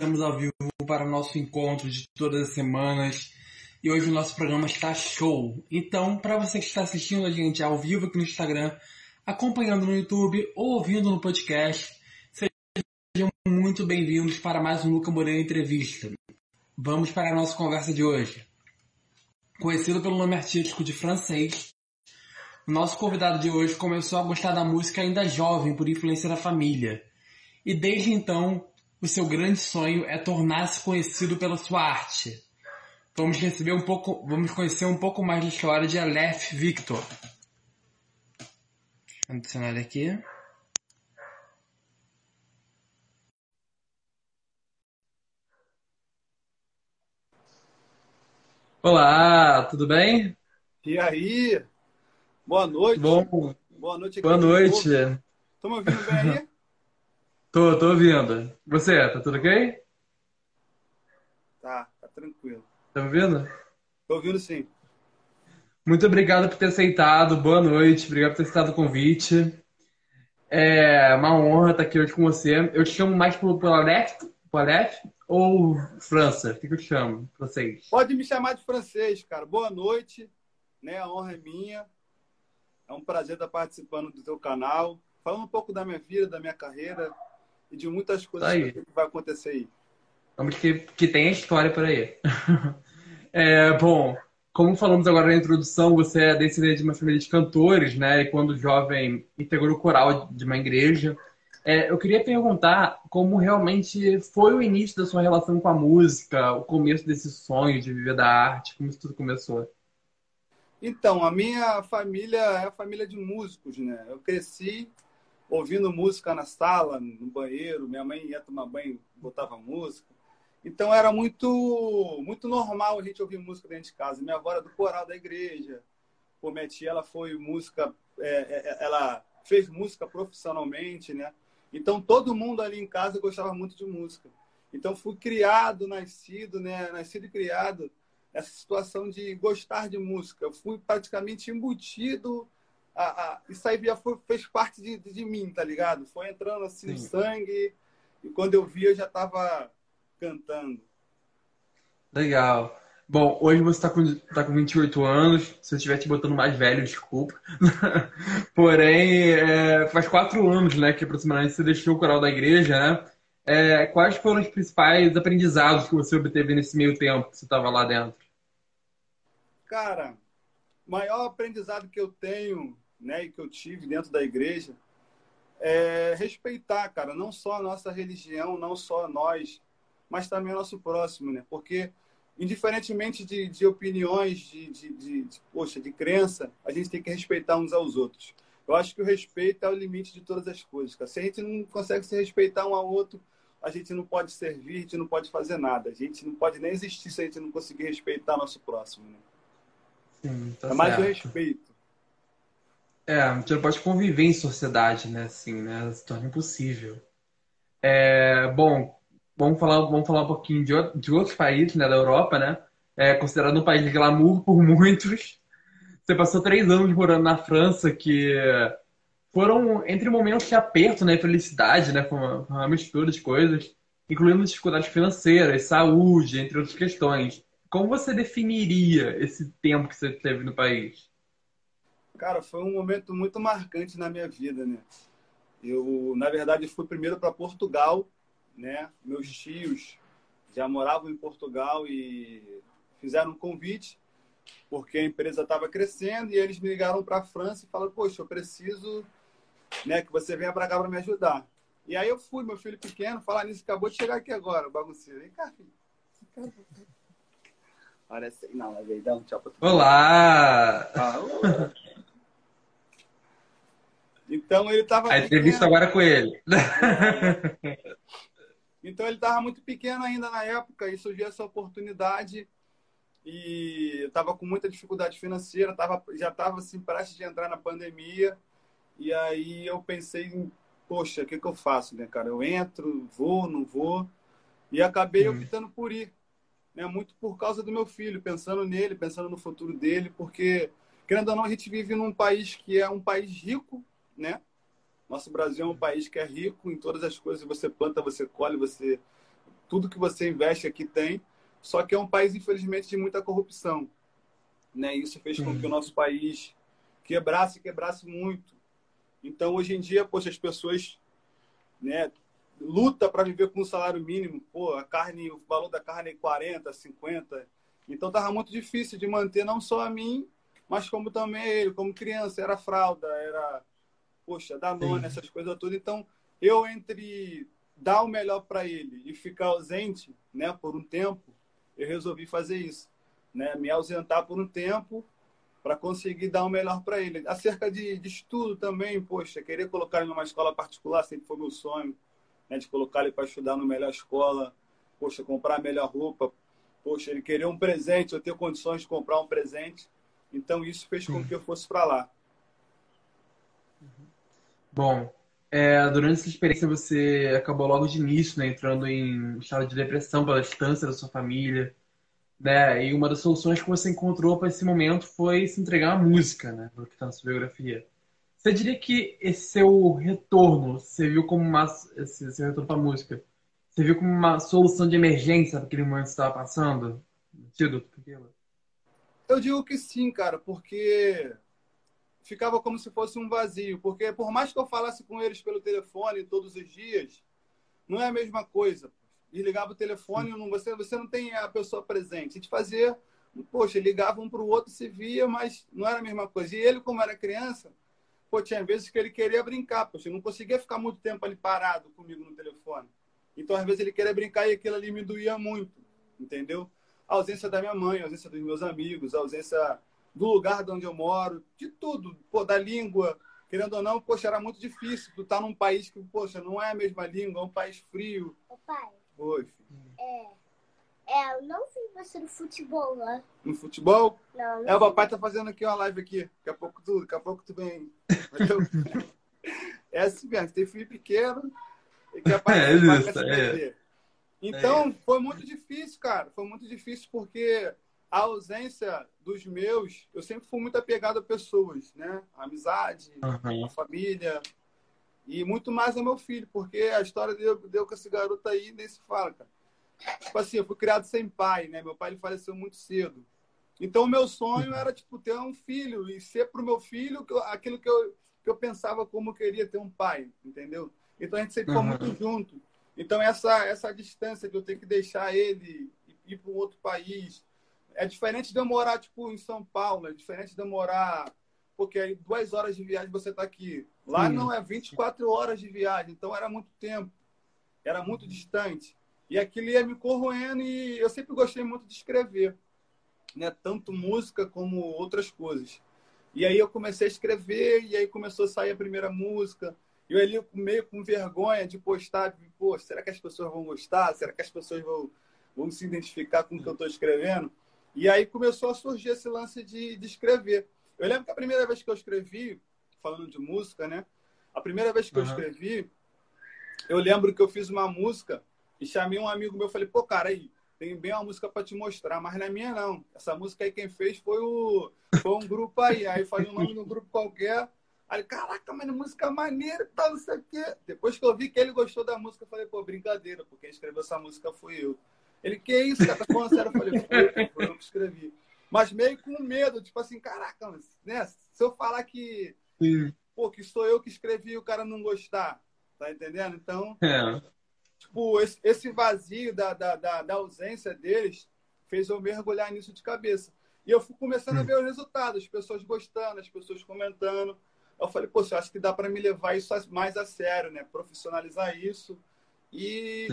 Estamos ao vivo para o nosso encontro de todas as semanas e hoje o nosso programa está show. Então, para você que está assistindo a gente ao vivo aqui no Instagram, acompanhando no YouTube ou ouvindo no podcast, sejam muito bem-vindos para mais um Luca Moreno Entrevista. Vamos para a nossa conversa de hoje. Conhecido pelo nome artístico de francês, o nosso convidado de hoje começou a gostar da música ainda jovem por influência da família. E desde então o seu grande sonho é tornar-se conhecido pela sua arte. Vamos receber um pouco, vamos conhecer um pouco mais da história de Aleph Victor. Adicionar aqui. Olá, tudo bem? E aí? Boa noite. Bom. Boa noite. Boa noite. Me ouvindo bem aí? Tô, tô ouvindo. Você, tá tudo ok? Tá, tá tranquilo. Tá me ouvindo? Tô ouvindo sim. Muito obrigado por ter aceitado. Boa noite. Obrigado por ter aceitado o convite. É uma honra estar aqui hoje com você. Eu te chamo mais pelo, pelo Aleph ou França? O que, que eu te chamo? Francês. Pode me chamar de francês, cara. Boa noite. Né? A honra é minha. É um prazer estar participando do teu canal. Falando um pouco da minha vida, da minha carreira, e de muitas coisas Aí. que vai acontecer aí. Vamos que, que tem história por aí. É, bom, como falamos agora na introdução, você é descendente de uma família de cantores, né? E quando jovem integrou o coral de uma igreja. É, eu queria perguntar como realmente foi o início da sua relação com a música, o começo desse sonho de viver da arte, como isso tudo começou. Então, a minha família é a família de músicos, né? Eu cresci ouvindo música na sala, no banheiro, minha mãe ia tomar banho, botava música. Então era muito muito normal a gente ouvir música dentro de casa. Minha avó era do coral da igreja. Pô, minha tia, ela foi música, é, é, ela fez música profissionalmente, né? Então todo mundo ali em casa gostava muito de música. Então fui criado, nascido, né? Nascido e criado essa situação de gostar de música. Eu fui praticamente embutido a, a, isso aí já foi, fez parte de, de mim, tá ligado? Foi entrando assim Sim. no sangue e quando eu vi eu já tava cantando. Legal. Bom, hoje você está com, tá com 28 anos. Se eu estiver te botando mais velho, desculpa. Porém, é, faz quatro anos, né, que aproximadamente você deixou o coral da igreja, né? É, quais foram os principais aprendizados que você obteve nesse meio tempo que você estava lá dentro? Cara, o maior aprendizado que eu tenho, né, e que eu tive dentro da igreja é respeitar, cara, não só a nossa religião, não só nós, mas também o nosso próximo, né? Porque indiferentemente de, de opiniões, de, de, de, de, poxa, de crença, a gente tem que respeitar uns aos outros. Eu acho que o respeito é o limite de todas as coisas. Cara. Se a gente não consegue se respeitar um ao outro, a gente não pode servir, a gente não pode fazer nada. A gente não pode nem existir se a gente não conseguir respeitar nosso próximo. Né? Sim, tá é mais o certo. respeito. É, a gente não pode conviver em sociedade, né? Assim, né? Se torna impossível. É, bom, vamos falar, vamos falar um pouquinho de, outro- de outros países, né? Da Europa, né? É considerado um país de glamour por muitos. Você passou três anos morando na França, que foram entre momentos de aperto, né? Felicidade, né? Foi uma, uma mistura de coisas, incluindo dificuldades financeiras, saúde, entre outras questões. Como você definiria esse tempo que você teve no país? Cara, foi um momento muito marcante na minha vida, né? Eu, na verdade, fui primeiro para Portugal, né? Meus tios já moravam em Portugal e fizeram um convite porque a empresa estava crescendo e eles me ligaram para a França e falaram: "Poxa, eu preciso, né, que você venha para cá para me ajudar". E aí eu fui, meu filho pequeno, falar nisso, acabou de chegar aqui agora, o bagunceiro. Vem cá, filho. Assim, não, é verdade, dá um tchau pra tu. Olá! Ah. Então ele estava A entrevista agora é com ele. Então ele estava muito pequeno ainda na época e surgiu essa oportunidade e estava com muita dificuldade financeira, tava, já estava assim prestes de entrar na pandemia e aí eu pensei, em, poxa, o que, que eu faço, né, cara? Eu entro, vou, não vou e acabei Hum. optando por ir, né? Muito por causa do meu filho, pensando nele, pensando no futuro dele, porque querendo ou não a gente vive num país que é um país rico, né? Nosso Brasil é um país que é rico em todas as coisas. Você planta, você colhe, você tudo que você investe aqui tem, só que é um país, infelizmente, de muita corrupção. Né? Isso fez com que o nosso país quebrasse, quebrasse muito. Então, hoje em dia, poxa, as pessoas né, luta para viver com um salário mínimo. Pô, a carne, o valor da carne é 40, 50. Então, tava muito difícil de manter não só a mim, mas como também ele, como criança. Era fralda, era, poxa, Danone, essas coisas todas. Então, eu entre dar o melhor para ele e ficar ausente, né, por um tempo, eu resolvi fazer isso, né, me ausentar por um tempo para conseguir dar o melhor para ele. Acerca de, de, estudo também, poxa, querer colocar ele numa escola particular sempre foi meu sonho, né, de colocar ele para estudar na melhor escola, poxa, comprar a melhor roupa, poxa, ele querer um presente, eu ter condições de comprar um presente. Então isso fez com que eu fosse para lá. Bom, é, durante essa experiência você acabou logo de início, né, entrando em estado de depressão pela distância da sua família, né? E uma das soluções que você encontrou para esse momento foi se entregar à música, né, pelo que está na sua biografia. Você diria que esse seu retorno, você viu como uma esse seu retorno para a música, você viu como uma solução de emergência para aquele momento que estava passando? Sentido? Eu digo que sim, cara, porque ficava como se fosse um vazio. Porque por mais que eu falasse com eles pelo telefone todos os dias, não é a mesma coisa. Desligava o telefone, não, você, você não tem a pessoa presente. A gente fazia, poxa, ligava um para o outro, se via, mas não era a mesma coisa. E ele, como era criança, pô, tinha vezes que ele queria brincar, poxa, não conseguia ficar muito tempo ali parado comigo no telefone. Então, às vezes, ele queria brincar e aquilo ali me doía muito, entendeu? A ausência da minha mãe, a ausência dos meus amigos, a ausência do lugar de onde eu moro, de tudo, pô, da língua. Querendo ou não, poxa, era muito difícil. Tu tá num país que, poxa, não é a mesma língua, é um país frio. Ô, pai. Oi, filho. É. É, eu não vi você no futebol, né? No futebol? Não, não É, o papai tá fazendo aqui uma live aqui. Daqui a pouco tu, daqui a pouco tu vem. É assim mesmo, tem filho pequeno e quer participar É, é. Então, foi muito difícil, cara. Foi muito difícil porque a ausência dos meus, eu sempre fui muito apegado a pessoas, né? A amizade, Uhum. a família. E muito mais ao meu filho, porque a história deu, deu com esse garoto aí nem se fala, cara. Tipo assim, eu fui criado sem pai, né? Meu pai ele faleceu muito cedo. Então, o meu sonho era, tipo, ter um filho e ser pro meu filho que aquilo que eu, que eu pensava como eu queria ter um pai, entendeu? Então, a gente sempre foi Uhum. muito junto. Então, essa, essa distância de eu ter que deixar ele ir para um outro país. É diferente de eu morar, tipo, em São Paulo. É diferente de eu morar... Porque aí, duas horas de viagem você tá aqui. Lá Sim. não é 24 horas de viagem. Então, era muito tempo. Era muito distante. E aquilo ia me corroendo e eu sempre gostei muito de escrever. Né? Tanto música como outras coisas. E aí eu comecei a escrever e aí começou a sair a primeira música. E eu ali meio com vergonha de postar, de, pô, será que as pessoas vão gostar? Será que as pessoas vão, vão se identificar com o que eu estou escrevendo? E aí começou a surgir esse lance de, de escrever. Eu lembro que a primeira vez que eu escrevi, falando de música, né? A primeira vez que eu Uhum. escrevi, eu lembro que eu fiz uma música e chamei um amigo meu, falei, pô, cara, aí, tem bem uma música para te mostrar, mas não é minha não. Essa música aí quem fez foi o foi um grupo aí. Aí falei o nome do grupo qualquer. Aí, caraca, mas música maneira e tal, não sei o quê. Depois que eu vi que ele gostou da música, eu falei, pô, brincadeira, porque quem escreveu essa música foi eu. Ele, que isso, cara, tá falando sério? Eu falei, foi, foi eu que escrevi. Mas meio com medo, tipo assim, caraca, mas, né? Se eu falar que, Sim. pô, que sou eu que escrevi e o cara não gostar, tá entendendo? Então, É. tipo, esse, esse vazio da, da, da, da ausência deles fez eu mergulhar nisso de cabeça. E eu fui começando a ver os resultados, as pessoas gostando, as pessoas comentando. Eu falei, pô, eu acho que dá para me levar isso mais a sério, né? Profissionalizar isso e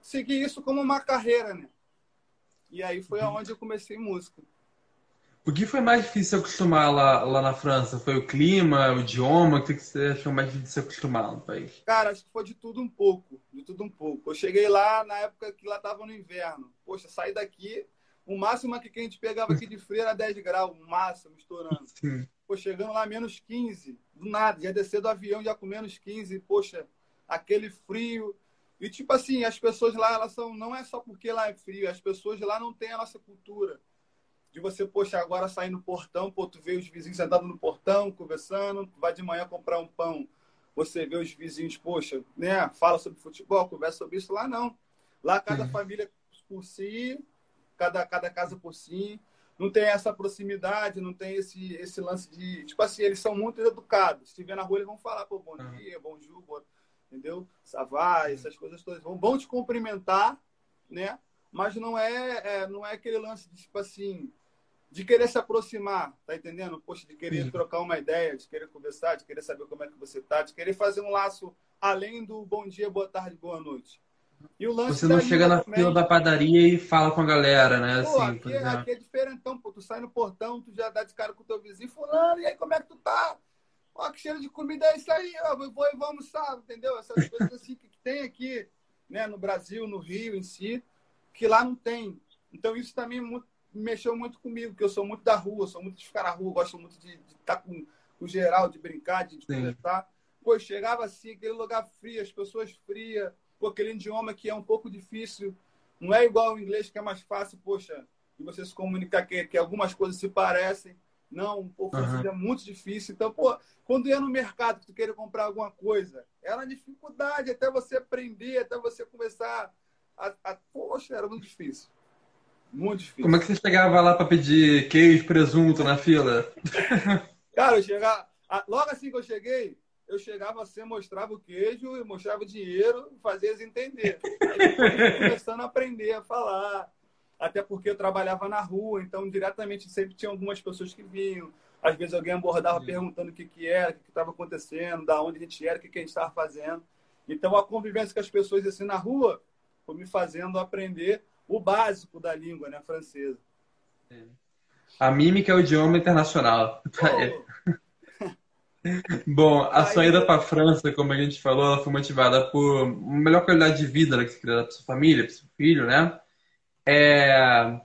seguir isso como uma carreira, né? E aí foi Uhum. aonde eu comecei música. O que foi mais difícil se acostumar lá, lá na França? Foi o clima, o idioma? O que você achou mais difícil se acostumar no país? Cara, acho que foi de tudo um pouco, de tudo um pouco. Eu cheguei lá na época que lá tava no inverno. Poxa, saí daqui, o máximo que a gente pegava aqui de frio era 10 graus, o máximo, estourando. Sim. Pô, chegando lá menos 15, do nada, já descer do avião já com menos 15, poxa, aquele frio. E tipo assim, as pessoas lá, elas são, não é só porque lá é frio, as pessoas lá não têm a nossa cultura. De você, poxa, agora sair no portão, pô, tu vê os vizinhos sentados no portão, conversando, tu vai de manhã comprar um pão, você vê os vizinhos, poxa, né, fala sobre futebol, conversa sobre isso, lá não. Lá cada família por si, cada, cada casa por si. Não tem essa proximidade, não tem esse, esse lance de. Tipo assim, eles são muito educados. Se estiver na rua, eles vão falar, pô, bom dia, bom dia, entendeu? Savai, essas coisas todas. Vão, vão te cumprimentar, né? Mas não é, é, não é aquele lance de, tipo assim, de querer se aproximar, tá entendendo? Poxa, de querer Sim. trocar uma ideia, de querer conversar, de querer saber como é que você tá, de querer fazer um laço além do bom dia, boa tarde, boa noite. E o lance você não chega na também... fila da padaria e fala com a galera, né? Pô, assim, aqui, aqui, é diferentão, pô. Tu sai no portão, tu já dá de cara com o teu vizinho, fulano, e aí como é que tu tá? Ó, que cheiro de comida é isso aí, ó, vou e vamos almoçar, entendeu? Essas coisas assim que tem aqui, né, no Brasil, no Rio em si, que lá não tem. Então isso também muito, mexeu muito comigo, porque eu sou muito da rua, sou muito de ficar na rua, gosto muito de estar tá com, com geral, de brincar, de, de conversar. Pô, chegava assim, aquele lugar frio, as pessoas frias, pô, aquele idioma que é um pouco difícil. Não é igual o inglês, que é mais fácil, poxa, de você se comunicar, que, que algumas coisas se parecem. Não, pouco uhum. é muito difícil. Então, pô, quando ia no mercado que tu queria comprar alguma coisa, era dificuldade até você aprender, até você começar a, a... Poxa, era muito difícil. Muito difícil. Como é que você chegava lá para pedir queijo, presunto na fila? Cara, eu chegava. Logo assim que eu cheguei, eu chegava assim, mostrava o queijo, mostrava o dinheiro, fazia eles entender. Aí começando a aprender a falar. Até porque eu trabalhava na rua, então diretamente sempre tinha algumas pessoas que vinham. Às vezes alguém abordava perguntando o que, que era, o que estava acontecendo, da onde a gente era, o que, que a gente estava fazendo. Então a convivência com as pessoas assim na rua foi me fazendo aprender o básico da língua né, francesa. A mímica é o idioma internacional. Bom, a sua ida para a França, como a gente falou, ela foi motivada por uma melhor qualidade de vida né, que você queria dar para sua família, para seu filho, né? É...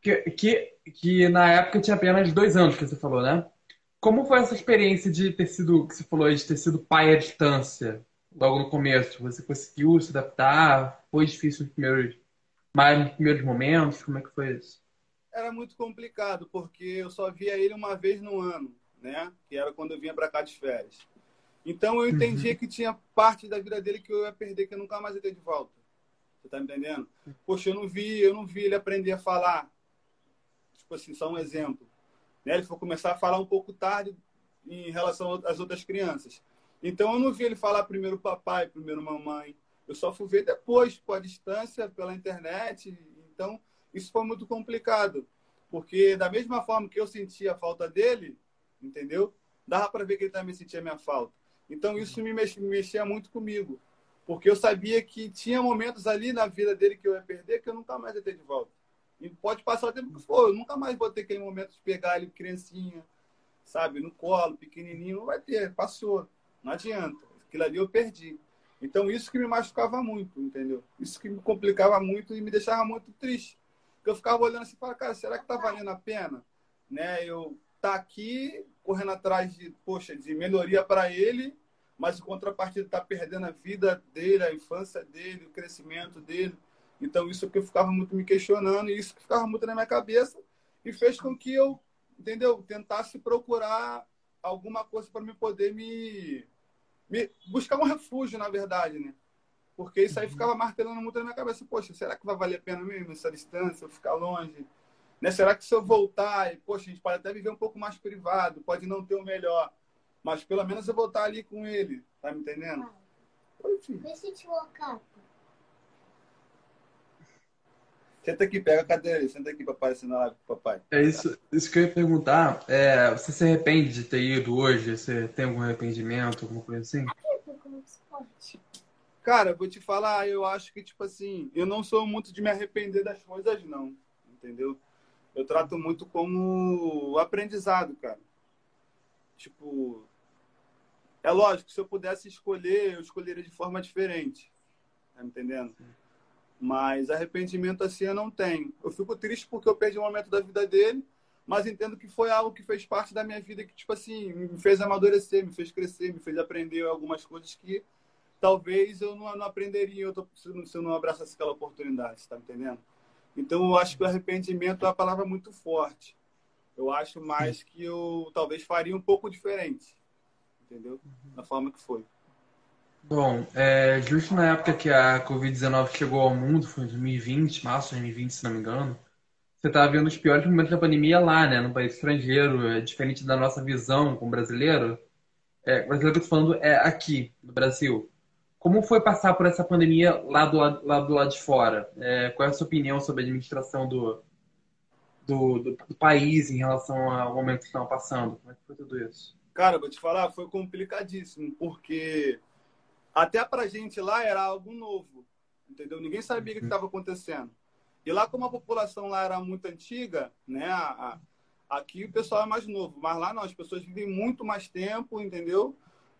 Que, que, que na época tinha apenas dois anos que você falou, né? Como foi essa experiência de ter sido, que você falou, de ter sido pai à distância, logo no começo? Você conseguiu se adaptar? Foi difícil nos primeiros, mais nos primeiros momentos? Como é que foi isso? Era muito complicado, porque eu só via ele uma vez no ano né? Que era quando eu vinha para cá de férias. Então eu entendia uhum. que tinha parte da vida dele que eu ia perder, que eu nunca mais ia ter de volta. Você tá me entendendo? Poxa, eu não vi, eu não vi ele aprender a falar. Tipo assim, só um exemplo. Né? Ele foi começar a falar um pouco tarde em relação às outras crianças. Então eu não vi ele falar primeiro papai, primeiro mamãe. Eu só fui ver depois, por a distância, pela internet. Então isso foi muito complicado. Porque da mesma forma que eu sentia a falta dele, entendeu? Dava para ver que ele também sentia minha falta. Então isso me mexia muito comigo, porque eu sabia que tinha momentos ali na vida dele que eu ia perder que eu nunca mais ia ter de volta. E pode passar o tempo que for, eu nunca mais vou ter aquele momento de pegar ele criancinha, sabe, no colo, pequenininho, não vai ter, passou, não adianta. Aquilo ali eu perdi. Então isso que me machucava muito, entendeu? Isso que me complicava muito e me deixava muito triste. Porque eu ficava olhando assim e falava, cara, será que tá valendo a pena? Né? Eu tá aqui correndo atrás de, poxa, de melhoria para ele, mas em contrapartida está perdendo a vida dele, a infância dele, o crescimento dele. Então isso que eu ficava muito me questionando e isso que ficava muito na minha cabeça e fez com que eu, entendeu, tentasse procurar alguma coisa para me poder me, me, buscar um refúgio, na verdade, né? Porque isso aí uhum. ficava martelando muito na minha cabeça. Poxa, será que vai valer a pena mesmo essa distância, eu ficar longe? Né? Será que se eu voltar, e, poxa, a gente pode até viver um pouco mais privado, pode não ter o melhor, mas pelo menos eu vou estar ali com ele, tá me entendendo? Oi, filho. Deixa eu te colocar. Senta aqui, pega a cadeira aí, senta aqui, papai, na live com papai. É isso, isso que eu ia perguntar. É, você se arrepende de ter ido hoje? Você tem algum arrependimento, alguma coisa assim? Cara, vou te falar, eu acho que, tipo assim, eu não sou muito de me arrepender das coisas, não. Entendeu? eu trato muito como aprendizado, cara. Tipo, é lógico, se eu pudesse escolher, eu escolheria de forma diferente. Tá me entendendo? Mas arrependimento assim eu não tenho. Eu fico triste porque eu perdi um momento da vida dele, mas entendo que foi algo que fez parte da minha vida que, tipo assim, me fez amadurecer, me fez crescer, me fez aprender algumas coisas que talvez eu não, não aprenderia eu tô, se eu não abraçasse aquela oportunidade, tá me entendendo? Então, eu acho que o arrependimento é uma palavra muito forte. Eu acho mais que eu talvez faria um pouco diferente, entendeu? Da forma que foi. Bom, é, justo na época que a Covid-19 chegou ao mundo, foi em 2020, março de 2020, se não me engano, você estava vendo os piores momentos da pandemia lá, né, no país estrangeiro, é diferente da nossa visão como brasileiro. É, brasileiro que eu tô falando é aqui, no Brasil. Como foi passar por essa pandemia lá do, lá do lado de fora? É, qual é a sua opinião sobre a administração do, do, do, do país em relação ao momento que estão passando? Como é que foi tudo isso? Cara, vou te falar, foi complicadíssimo, porque até pra gente lá era algo novo, entendeu? Ninguém sabia o que estava acontecendo. E lá, como a população lá era muito antiga, né? A, a, aqui o pessoal é mais novo, mas lá não, as pessoas vivem muito mais tempo, entendeu?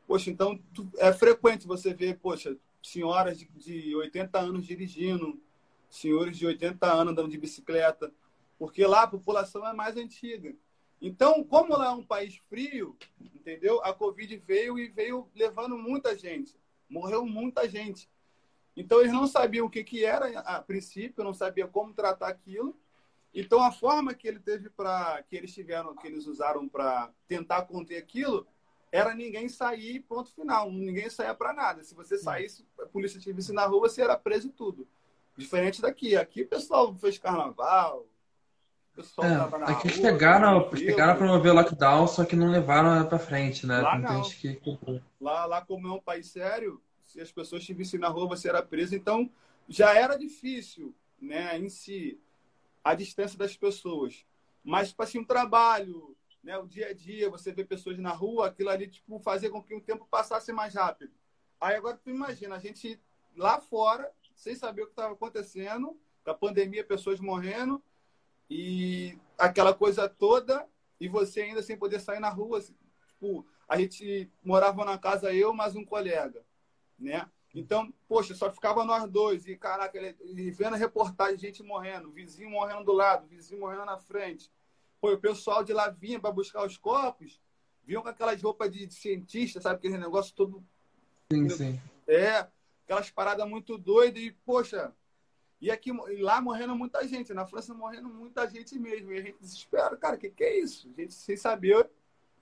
Poxa, então tu, é frequente você ver, poxa, senhoras de, de 80 anos dirigindo, senhores de 80 anos andando de bicicleta, porque lá a população é mais antiga. Então, como lá é um país frio, entendeu? A Covid veio e veio levando muita gente morreu muita gente. Então eles não sabiam o que, que era a princípio, não sabiam como tratar aquilo. Então a forma que ele teve para que eles tiveram, que eles usaram para tentar conter aquilo, era ninguém sair, ponto final. Ninguém saía para nada. Se você saísse, a polícia te visse na rua, você era preso e tudo. Diferente daqui. Aqui o pessoal fez carnaval, pessoal é, tava na aqui rua, chegaram, chegaram a promover o lockdown, só que não levaram para frente, né? Lá não. Que... Lá, lá, como é um país sério, se as pessoas te vissem na rua, você era preso. Então, já era difícil, né, em si, a distância das pessoas. Mas, tipo assim, um trabalho, né, o dia a dia, você vê pessoas na rua, aquilo ali, tipo, fazia com que o tempo passasse mais rápido. Aí agora tu imagina, a gente lá fora, sem saber o que estava acontecendo, com a pandemia, pessoas morrendo, e aquela coisa toda, e você ainda sem poder sair na rua. Assim, tipo, a gente morava na casa eu mais um colega, né? Então, poxa, só ficava nós dois. E, caraca, ele, vendo a reportagem, gente morrendo, vizinho morrendo do lado, vizinho morrendo na frente. Pô, o pessoal de lá vinha para buscar os corpos, vinham com aquelas roupas de, de cientista, sabe? Aquele negócio todo. Sim, sim. É, aquelas paradas muito doidas. E, poxa, e aqui lá morrendo muita gente, na França morrendo muita gente mesmo. E a gente desespera, cara, o que, que é isso? A gente sem saber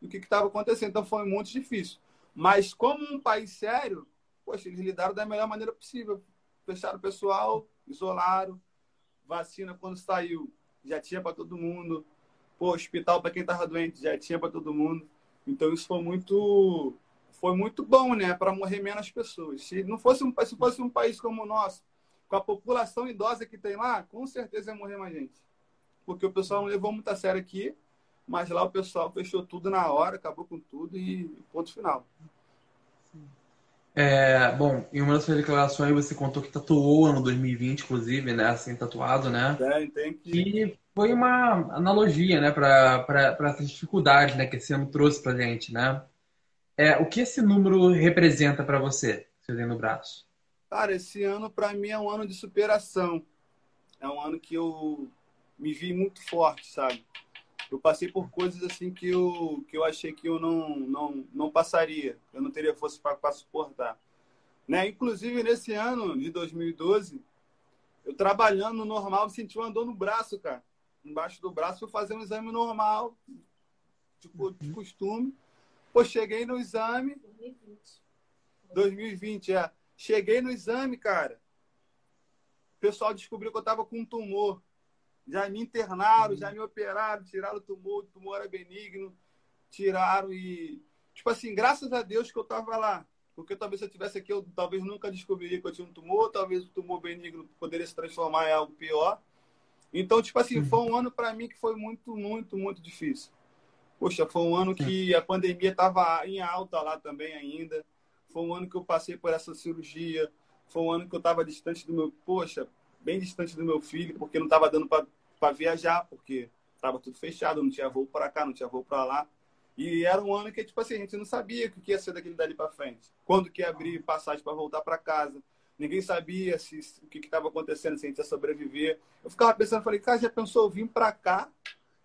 o que estava acontecendo. Então foi muito difícil. Mas como um país sério, poxa, eles lidaram da melhor maneira possível. Fecharam o pessoal, isolaram, vacina quando saiu, já tinha para todo mundo. Pô, hospital para quem estava doente, já tinha para todo mundo. Então isso foi muito foi muito bom, né, para morrer menos pessoas. Se não fosse um se fosse um país como o nosso, com a população idosa que tem lá, com certeza ia morrer mais gente. Porque o pessoal não levou muito a sério aqui, mas lá o pessoal fechou tudo na hora, acabou com tudo e ponto final. É, bom, em uma das suas declarações você contou que tatuou ano 2020, inclusive, né? Assim, tatuado, né? Tem, tem que... E foi uma analogia, né, para essas dificuldades, né, que esse ano trouxe pra gente, né? É, o que esse número representa para você, você tem no braço? Cara, esse ano para mim é um ano de superação. É um ano que eu me vi muito forte, sabe? Eu passei por coisas assim que eu, que eu achei que eu não, não, não passaria, eu não teria força para suportar. Né? Inclusive, nesse ano de 2012, eu trabalhando normal, senti uma dor no braço, cara. Embaixo do braço, fui fazer um exame normal, tipo, de costume. Pô, cheguei no exame. 2020. 2020, é. Cheguei no exame, cara. O pessoal descobriu que eu estava com um tumor. Já me internaram, já me operaram, tiraram o tumor, o tumor era benigno, tiraram e. Tipo assim, graças a Deus que eu estava lá. Porque talvez se eu tivesse aqui, eu talvez nunca descobriria que eu tinha um tumor, talvez o tumor benigno poderia se transformar em algo pior. Então, tipo assim, foi um ano para mim que foi muito, muito, muito difícil. Poxa, foi um ano que a pandemia estava em alta lá também ainda. Foi um ano que eu passei por essa cirurgia. Foi um ano que eu estava distante do meu, poxa, bem distante do meu filho, porque não estava dando para viajar, porque estava tudo fechado, não tinha voo para cá, não tinha voo para lá. E era um ano que, tipo assim, a gente não sabia o que ia ser daquele dali para frente. Quando que ia abrir passagem para voltar para casa. Ninguém sabia se, o que estava acontecendo, se a gente ia sobreviver. Eu ficava pensando, falei, cara, já pensou, eu vim para cá,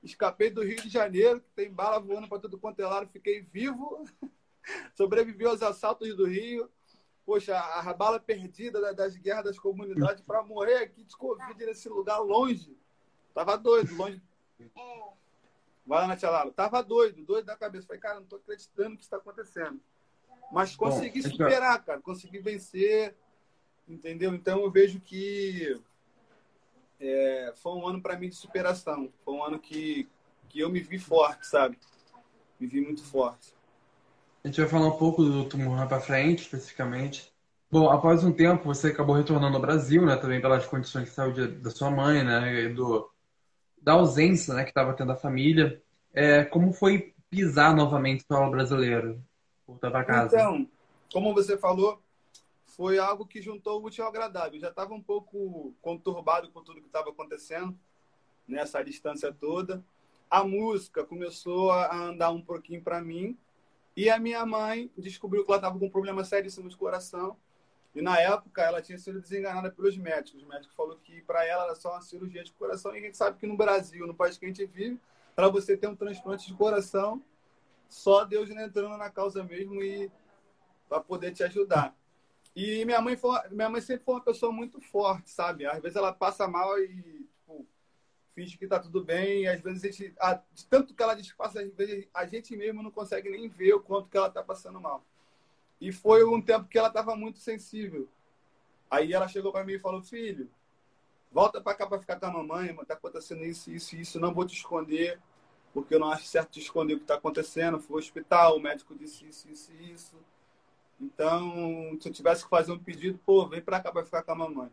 escapei do Rio de Janeiro, que tem bala voando para todo quanto é lado, fiquei vivo. sobreviveu aos assaltos do Rio. Poxa, a bala perdida das guerras das comunidades para morrer aqui de Covid nesse lugar longe. Tava doido, longe. É. Vai lá, Natia Lalo. Tava doido, doido da cabeça. Falei, cara, não tô acreditando que está acontecendo. Mas consegui Bom, superar, cara. Consegui vencer, entendeu? Então eu vejo que é, foi um ano para mim de superação. Foi um ano que, que eu me vi forte, sabe? Me vi muito forte. A gente vai falar um pouco do tumor para frente, especificamente. Bom, após um tempo, você acabou retornando ao Brasil, né? Também pelas condições de saúde da sua mãe, né? Do, da ausência, né? Que estava tendo a família. É, como foi pisar novamente no solo brasileiro? Voltar para casa. Então, como você falou, foi algo que juntou o útil ao agradável. Eu já estava um pouco conturbado com tudo que estava acontecendo nessa distância toda. A música começou a andar um pouquinho para mim. E a minha mãe descobriu que ela estava com um problema seríssimo de coração e na época ela tinha sido desenganada pelos médicos. O médico falou que para ela era só uma cirurgia de coração. E a gente sabe que no Brasil, no país que a gente vive, para você ter um transplante de coração, só Deus entrando na causa mesmo e para poder te ajudar. E minha mãe, foi, minha mãe sempre foi uma pessoa muito forte, sabe? Às vezes ela passa mal e finge que tá tudo bem. E às vezes a gente, a, de tanto que ela disfarça, às vezes a gente mesmo não consegue nem ver o quanto que ela tá passando mal. E foi um tempo que ela estava muito sensível. Aí ela chegou para mim e falou: Filho, volta para cá para ficar com a mamãe, está acontecendo isso, isso, isso. Não vou te esconder, porque eu não acho certo te esconder o que está acontecendo. Fui ao hospital, o médico disse isso, isso, isso. Então, se eu tivesse que fazer um pedido, pô, vem para cá para ficar com a mamãe.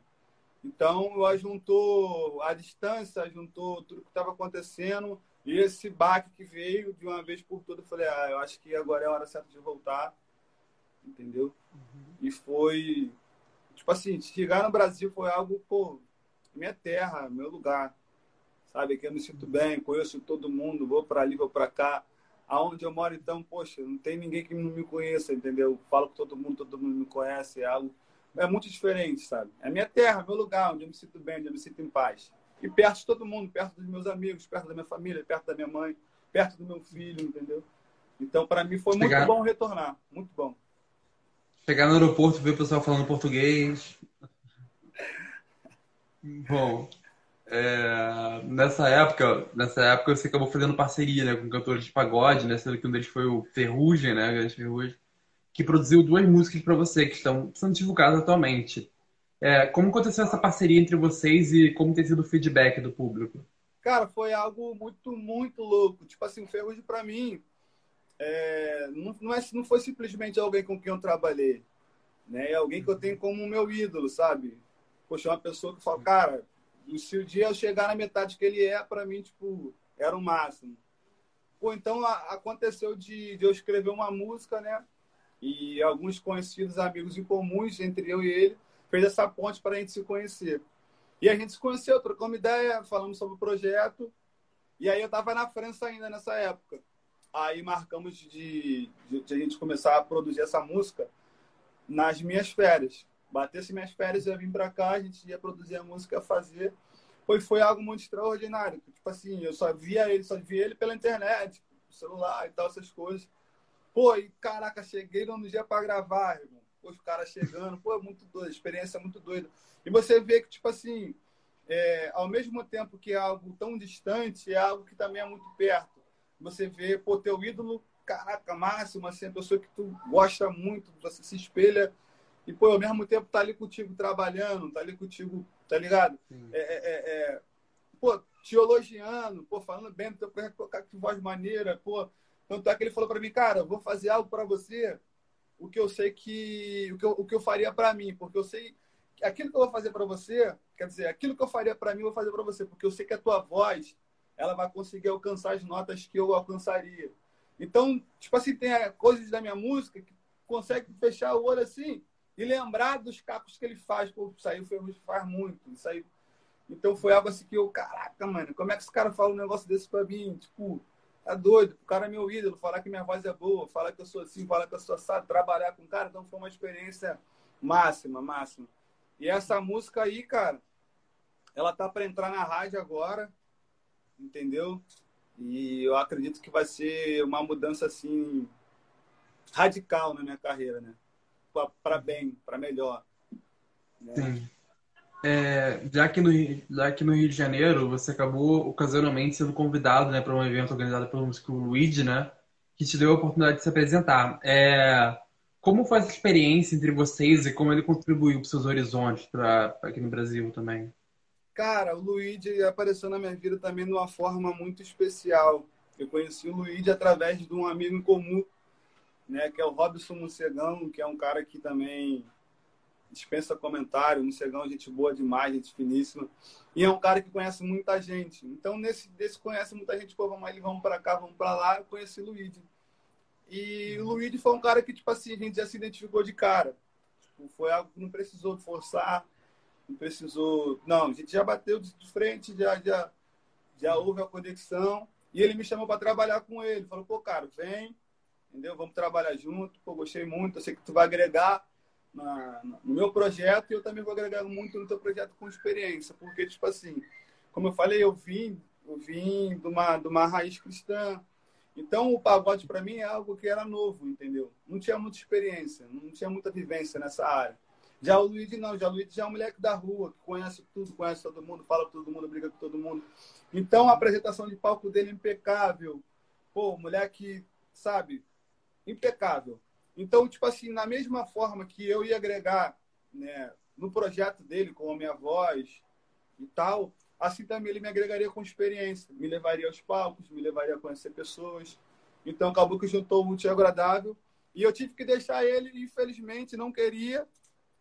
Então, eu juntou a distância, juntou tudo que estava acontecendo e esse baque que veio de uma vez por todas. Eu falei, ah, eu acho que agora é a hora certa de voltar entendeu? Uhum. E foi, tipo assim, chegar no Brasil foi algo, pô, minha terra, meu lugar, sabe? Que eu me sinto bem, conheço todo mundo, vou para ali, vou para cá. Aonde eu moro, então, poxa, não tem ninguém que não me conheça, entendeu? Falo com todo mundo, todo mundo me conhece, é algo é muito diferente, sabe? É minha terra, meu lugar, onde eu me sinto bem, onde eu me sinto em paz. E perto de todo mundo, perto dos meus amigos, perto da minha família, perto da minha mãe, perto do meu filho, entendeu? Então, para mim foi muito bom retornar, muito bom. Chegar no aeroporto, ver o pessoal falando português. Bom, é, nessa época, nessa época você acabou fazendo parceria né, com cantores de pagode, né? Sendo que um deles foi o Ferrugem, né? Grande Ferrugem, que produziu duas músicas para você que estão sendo divulgadas atualmente. É, como aconteceu essa parceria entre vocês e como tem sido o feedback do público? Cara, foi algo muito, muito louco. Tipo assim, o Ferrugem para mim é, não, não, é, não foi simplesmente alguém com quem eu trabalhei. Né? É alguém que eu tenho como meu ídolo, sabe? Poxa, é uma pessoa que fala, cara, se o dia eu chegar na metade que ele é, para mim, tipo, era o máximo. Pô, então a, aconteceu de, de eu escrever uma música, né? E alguns conhecidos, amigos em comuns, entre eu e ele, fez essa ponte para a gente se conhecer. E a gente se conheceu, trocamos ideia, falamos sobre o projeto. E aí eu estava na França ainda nessa época. Aí marcamos de, de, de, a gente começar a produzir essa música nas minhas férias. Batesse minhas férias, eu ia vir para cá, a gente ia produzir a música, fazer. Foi, foi algo muito extraordinário. Tipo assim, eu só via ele, só via ele pela internet, celular e tal, essas coisas. Pô, e caraca, cheguei no dia para gravar, irmão. Pô, os caras chegando, pô, é muito doido, experiência é muito doida. E você vê que, tipo assim, é, ao mesmo tempo que é algo tão distante, é algo que também é muito perto você vê, pô, teu ídolo, caraca, máximo, assim, a pessoa que tu gosta muito, você se espelha e, pô, ao mesmo tempo tá ali contigo trabalhando, tá ali contigo, tá ligado? É, é, é, é, pô, te elogiando, pô, falando bem do teu projeto, que voz maneira, pô. Tanto é que ele falou para mim, cara, vou fazer algo para você, o que eu sei que, o que eu, o que eu faria para mim, porque eu sei aquilo que eu vou fazer para você, quer dizer, aquilo que eu faria para mim, eu vou fazer para você, porque eu sei que a tua voz ela vai conseguir alcançar as notas que eu alcançaria. Então, tipo assim, tem coisas da minha música que consegue fechar o olho assim e lembrar dos capos que ele faz. Pô, o Ferrugem faz muito. Aí... Então foi algo assim que eu, caraca, mano, como é que esse cara fala um negócio desse pra mim? Tipo, tá doido. O cara é meu ídolo, falar que minha voz é boa, falar que eu sou assim, falar que eu sou sabe trabalhar com o cara. Então foi uma experiência máxima, máxima. E essa música aí, cara, ela tá para entrar na rádio agora entendeu? E eu acredito que vai ser uma mudança assim radical na minha carreira, né? Para bem, para melhor. Né? Sim. É, já, que no, já que no Rio de Janeiro você acabou ocasionalmente sendo convidado né, para um evento organizado pelo músico Luigi, né? Que te deu a oportunidade de se apresentar. É, Como foi essa experiência entre vocês e como ele contribuiu para os seus horizontes para aqui no Brasil também? Cara, o Luigi apareceu na minha vida também de uma forma muito especial. Eu conheci o Luigi através de um amigo em comum, né, que é o Robson Mucegão, que é um cara que também dispensa comentário, Mucegão, gente boa demais, gente finíssima. E é um cara que conhece muita gente. Então, nesse desse conhece muita gente, pô, vamos ali, vamos para cá, vamos para lá, eu conheci o Luigi. E o Luigi foi um cara que, tipo assim, a gente já se identificou de cara. Tipo, foi algo que não precisou forçar, não precisou. Não, a gente já bateu de frente, já, já, já houve a conexão. E ele me chamou para trabalhar com ele. Falou, pô, cara, vem, entendeu? Vamos trabalhar junto. Pô, gostei muito. Eu sei que tu vai agregar na, no meu projeto e eu também vou agregar muito no teu projeto com experiência. Porque, tipo assim, como eu falei, eu vim, eu vim de uma, de uma raiz cristã. Então, o pagode para mim é algo que era novo, entendeu? Não tinha muita experiência, não tinha muita vivência nessa área. Já o Luiz não, já o Luiz já é um moleque da rua, que conhece tudo, conhece todo mundo, fala com todo mundo, briga com todo mundo. Então a apresentação de palco dele é impecável. Pô, moleque, sabe, impecável. Então, tipo assim, na mesma forma que eu ia agregar né, no projeto dele com a minha voz e tal, assim também ele me agregaria com experiência, me levaria aos palcos, me levaria a conhecer pessoas. Então acabou que juntou o útil e agradável. E eu tive que deixar ele, infelizmente, não queria,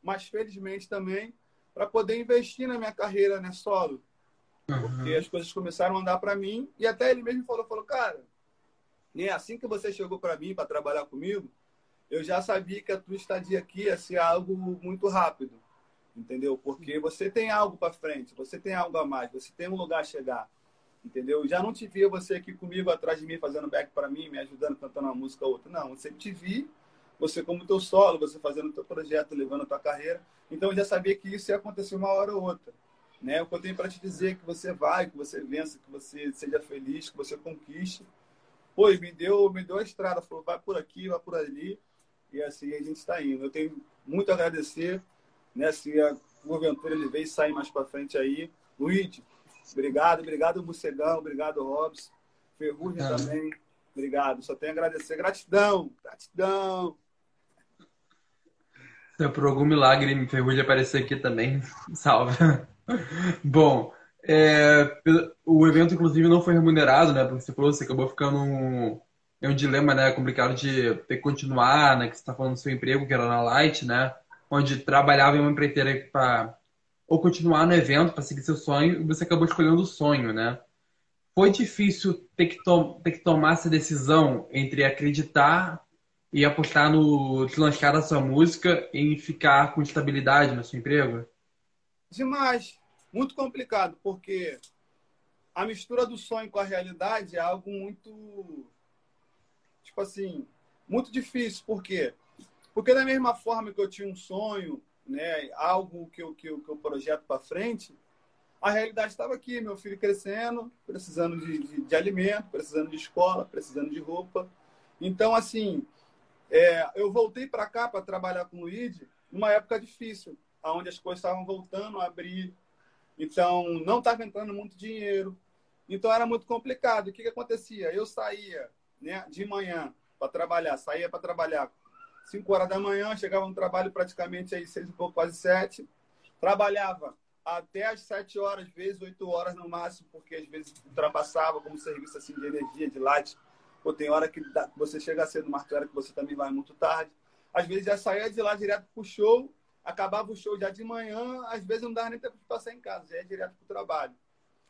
mas felizmente também, para poder investir na minha carreira né, solo. Uhum. Porque as coisas começaram a andar para mim. E até ele mesmo falou, falou, cara, nem assim que você chegou para mim para trabalhar comigo, eu já sabia que a tua estadia aqui ia ser algo muito rápido. Entendeu? Porque você tem algo para frente, você tem algo a mais, você tem um lugar a chegar. Entendeu? Já não te via você aqui comigo atrás de mim fazendo back para mim, me ajudando cantando uma música ou outra. Não, eu sempre te vi você como teu solo, você fazendo teu projeto, levando a tua carreira. Então eu já sabia que isso ia acontecer uma hora ou outra. Né? O que eu tenho para te dizer é que você vai, que você vença, que você seja feliz, que você conquiste. Pô, me deu, me deu a estrada, falou, vai por aqui, vai por ali. E assim a gente está indo. Eu tenho muito a agradecer, né? Se a porventura ele veio sair mais para frente aí. Luiz, obrigado, obrigado, Bucegão, obrigado, Robson. Ferrugem é. também, obrigado. Só tenho a agradecer. Gratidão, gratidão. É por algum milagre Ferrugem aparecer aqui também. Salve. Bom, é, o evento, inclusive, não foi remunerado, né? Porque você falou, você acabou ficando um, é um dilema, né? Complicado de ter que continuar, né? Que você está falando do seu emprego, que era na Light, né? Onde trabalhava em uma empreiteira para ou continuar no evento para seguir seu sonho, e você acabou escolhendo o sonho, né? Foi difícil ter que, ter que tomar essa decisão entre acreditar e apostar no deslanchar da sua música em ficar com estabilidade no seu emprego? Demais. Muito complicado, porque a mistura do sonho com a realidade é algo muito, tipo assim, muito difícil. Por quê? Porque da mesma forma que eu tinha um sonho, né, algo que eu, que eu, que eu projeto para frente, a realidade estava aqui, meu filho crescendo, precisando de, de, de, alimento, precisando de escola, precisando de roupa. Então, assim, é, eu voltei para cá para trabalhar com o Luigi numa época difícil, onde as coisas estavam voltando a abrir. Então, não estava entrando muito dinheiro. Então, era muito complicado. O que, que acontecia? Eu saía né, de manhã para trabalhar, saía para trabalhar 5 horas da manhã, chegava no trabalho praticamente aí seis e pouco, quase sete. Trabalhava até as sete horas, às vezes oito horas no máximo, porque às vezes ultrapassava como serviço assim de energia, de light Pô, tem hora que você chega cedo, mas tem hora que você também vai muito tarde. Às vezes já saía de lá direto pro show, acabava o show já de manhã, às vezes não dava nem tempo de passar em casa, já ia direto pro trabalho.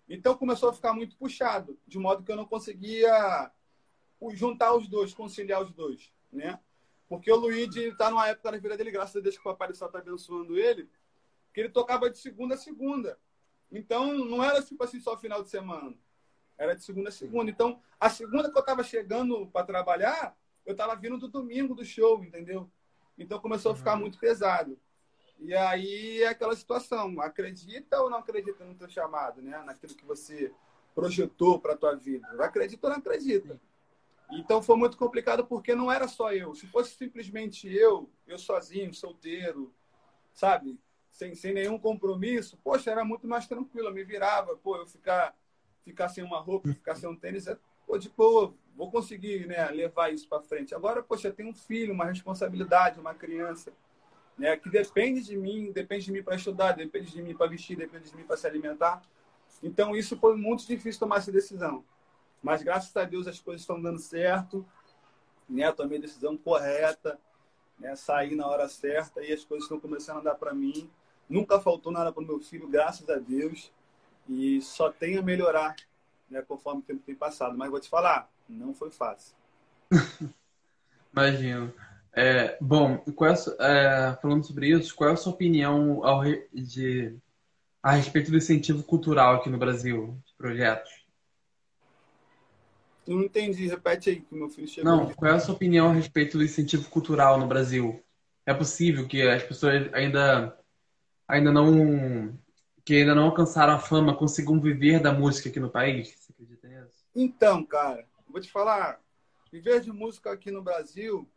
Então começou a ficar muito puxado, de modo que eu não conseguia juntar os dois, conciliar os dois, né? Porque o Luigi está numa época na vida dele, graças a Deus que o Papai do Céu está abençoando ele, que ele tocava de segunda a segunda. Então, não era tipo assim só final de semana. Era de segunda a segunda. Então, a segunda que eu estava chegando para trabalhar, eu estava vindo do domingo do show, entendeu? Então começou a ficar uhum. muito pesado. E aí é aquela situação, acredita ou não acredita no teu chamado, né? Naquilo que você projetou para a tua vida. Acredita ou não acredita? Então foi muito complicado porque não era só eu. Se fosse simplesmente eu, eu sozinho, solteiro, sabe? Sem, sem nenhum compromisso, poxa, era muito mais tranquilo. Eu me virava, pô, eu ficar ficar sem uma roupa, ficar sem um tênis, é, pô, de boa, vou conseguir né, levar isso para frente. Agora, poxa, tenho um filho, uma responsabilidade, uma criança, né, que depende de mim, depende de mim para estudar, depende de mim para vestir, depende de mim para se alimentar. Então, isso foi muito difícil tomar essa decisão. Mas, graças a Deus, as coisas estão dando certo. Né? Tomei a decisão correta, né? saí na hora certa e as coisas estão começando a dar para mim. Nunca faltou nada para o meu filho, graças a Deus. E só tem a melhorar né? conforme o tempo tem passado. Mas vou te falar, não foi fácil. Imagino. É, bom, é, falando sobre isso, qual é a sua opinião ao, de, a respeito do incentivo cultural aqui no Brasil, de projetos? Não entendi, repete aí que meu filho chegou. Não, qual é a sua opinião a respeito do incentivo cultural no Brasil? É possível que as pessoas ainda ainda não que ainda não alcançaram a fama consigam viver da música aqui no país? Você acredita nisso? Então, cara, vou te falar, viver de música aqui no Brasil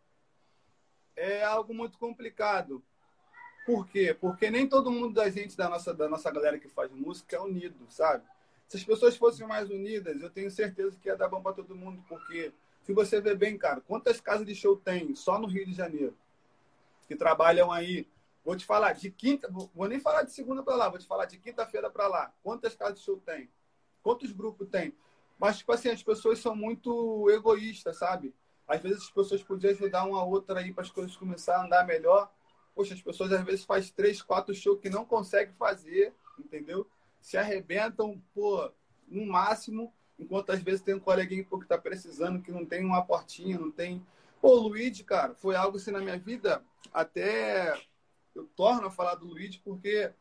é algo muito complicado. Por quê? Porque nem todo mundo da gente, da nossa, da nossa galera que faz música, é unido, sabe? Se as pessoas fossem mais unidas, eu tenho certeza que ia dar bom para todo mundo, porque se você ver bem, cara, quantas casas de show tem só no Rio de Janeiro que trabalham aí? Vou te falar de quinta, vou nem falar de segunda para lá, vou te falar de quinta-feira para lá. Quantas casas de show tem? Quantos grupos tem? Mas tipo assim, as pessoas são muito egoístas, sabe? Às vezes as pessoas podiam ajudar uma outra aí para as coisas começarem a andar melhor. Poxa, as pessoas às vezes fazem três, quatro shows que não conseguem fazer, entendeu? Se arrebentam, pô, no máximo, enquanto às vezes tem um coleguinha que está precisando, que não tem uma portinha, não tem. Pô, Luigi, cara, foi algo assim na minha vida, até eu torno a falar do Luigi, porque,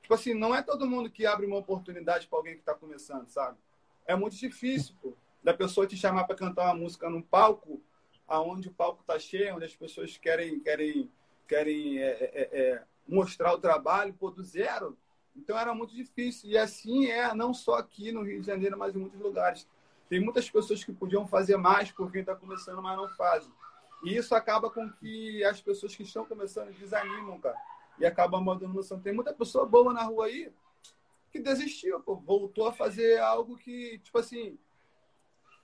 tipo assim, não é todo mundo que abre uma oportunidade para alguém que está começando, sabe? É muito difícil, pô da pessoa te chamar para cantar uma música num palco, aonde o palco está cheio, onde as pessoas querem querem querem é, é, é, mostrar o trabalho pô, do zero. Então era muito difícil. E assim é, não só aqui no Rio de Janeiro, mas em muitos lugares. Tem muitas pessoas que podiam fazer mais por quem está começando, mas não fazem. E isso acaba com que as pessoas que estão começando desanimam, cara. E acabam abandonando noção. Tem muita pessoa boa na rua aí que desistiu, pô, voltou a fazer algo que, tipo assim,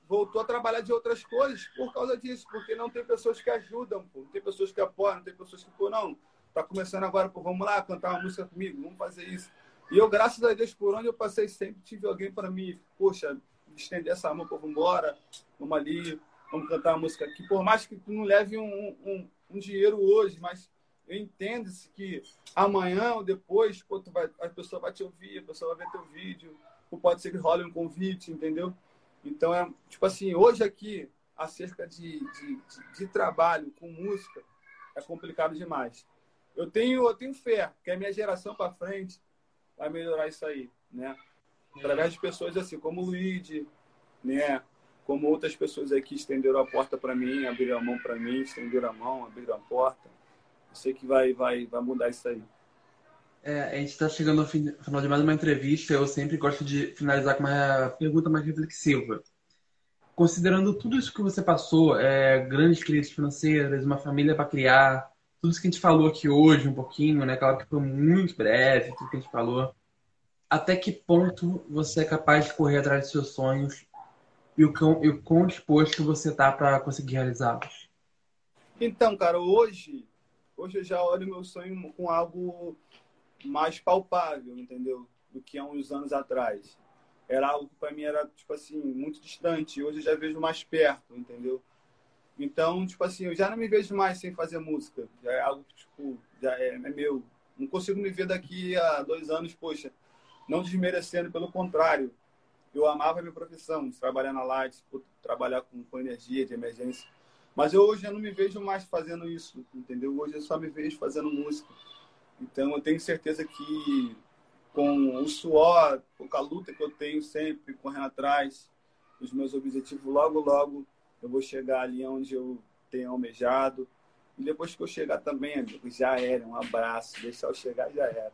voltou a trabalhar de outras coisas por causa disso, porque não tem pessoas que ajudam, pô. não tem pessoas que apoiam, não tem pessoas que, pô, não, tá começando agora, pô, vamos lá cantar uma música comigo, vamos fazer isso. E eu, graças a Deus, por onde eu passei, sempre tive alguém para mim, poxa, estender essa mão, pô, vamos embora, vamos ali, vamos cantar uma música aqui. Por mais que tu não leve um, um, um dinheiro hoje, mas eu entendo que amanhã ou depois, pô, vai, a pessoa vai te ouvir, a pessoa vai ver teu vídeo, ou pode ser que role um convite, entendeu? Então, é tipo assim, hoje aqui, acerca de, de, de, de trabalho com música, é complicado demais. Eu tenho, eu tenho fé que a minha geração para frente vai melhorar isso aí, né? Através de pessoas assim, como o Luigi, né? Como outras pessoas aqui estenderam a porta para mim, abriram a mão para mim, estenderam a mão, abriram a porta. Eu sei que vai, vai, vai mudar isso aí. É, a gente está chegando ao final de mais uma entrevista. Eu sempre gosto de finalizar com uma pergunta mais reflexiva. Considerando tudo isso que você passou, é, grandes crises financeiras, uma família para criar, tudo isso que a gente falou aqui hoje, um pouquinho, né? Claro que foi muito breve, tudo que a gente falou. Até que ponto você é capaz de correr atrás de seus sonhos e o quão, e o quão disposto você está para conseguir realizá-los? Então, cara, hoje, hoje eu já olho meu sonho com algo mais palpável, entendeu? Do que há uns anos atrás. Era algo que para mim era, tipo assim, muito distante. Hoje eu já vejo mais perto, entendeu? Então, tipo assim, eu já não me vejo mais sem fazer música. Já é algo que, tipo, já é, é meu. Não consigo me ver daqui a dois anos, poxa, não desmerecendo, pelo contrário. Eu amava a minha profissão, trabalhar na Light, trabalhar com, com energia de emergência. Mas eu hoje eu não me vejo mais fazendo isso, entendeu? Hoje eu só me vejo fazendo música. Então, eu tenho certeza que com o suor, com a luta que eu tenho sempre, correndo atrás dos meus objetivos, logo, logo eu vou chegar ali onde eu tenho almejado. E depois que eu chegar também, amigo, já era. Um abraço. Deixar eu chegar, já era.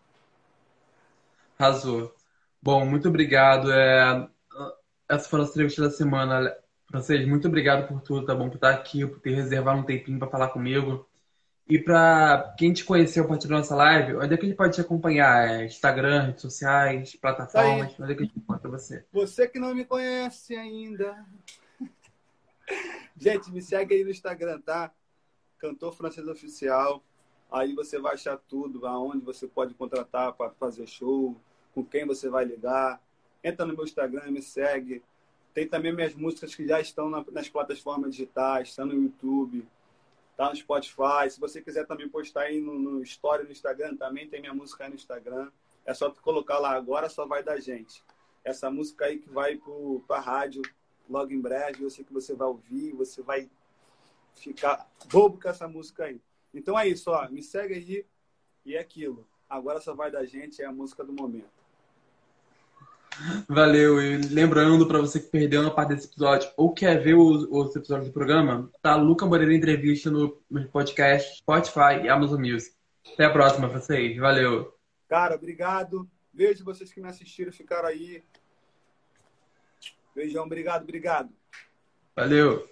Arrasou. Bom, muito obrigado. É... Essa foi a nossa entrevista da semana. Francês, muito obrigado por tudo, tá bom? Por estar aqui, por ter reservado um tempinho para falar comigo. E para quem te conheceu a partir da nossa live, onde é que a gente pode te acompanhar? É Instagram, redes sociais, plataformas? Onde é que a gente encontra você? Você que não me conhece ainda. Gente, me segue aí no Instagram, tá? Cantor Francês Oficial. Aí você vai achar tudo, aonde você pode contratar para fazer show, com quem você vai ligar. Entra no meu Instagram, me segue. Tem também minhas músicas que já estão nas plataformas digitais, estão no YouTube, tá no Spotify. Se você quiser também postar aí no, no Story no Instagram, também tem minha música aí no Instagram. É só tu colocar lá, agora só vai da gente. Essa música aí que vai para a rádio logo em breve, eu sei que você vai ouvir, você vai ficar bobo com essa música aí. Então é isso, ó, me segue aí e é aquilo. Agora só vai da gente, é a música do momento. Valeu. E lembrando para você que perdeu uma parte desse episódio ou quer ver os, os episódios do programa, tá Luca Moreira entrevista no, no podcast Spotify e Amazon Music. Até a próxima, vocês. Valeu. Cara, obrigado. Beijo vocês que me assistiram, ficaram aí. Beijão, obrigado, obrigado. Valeu.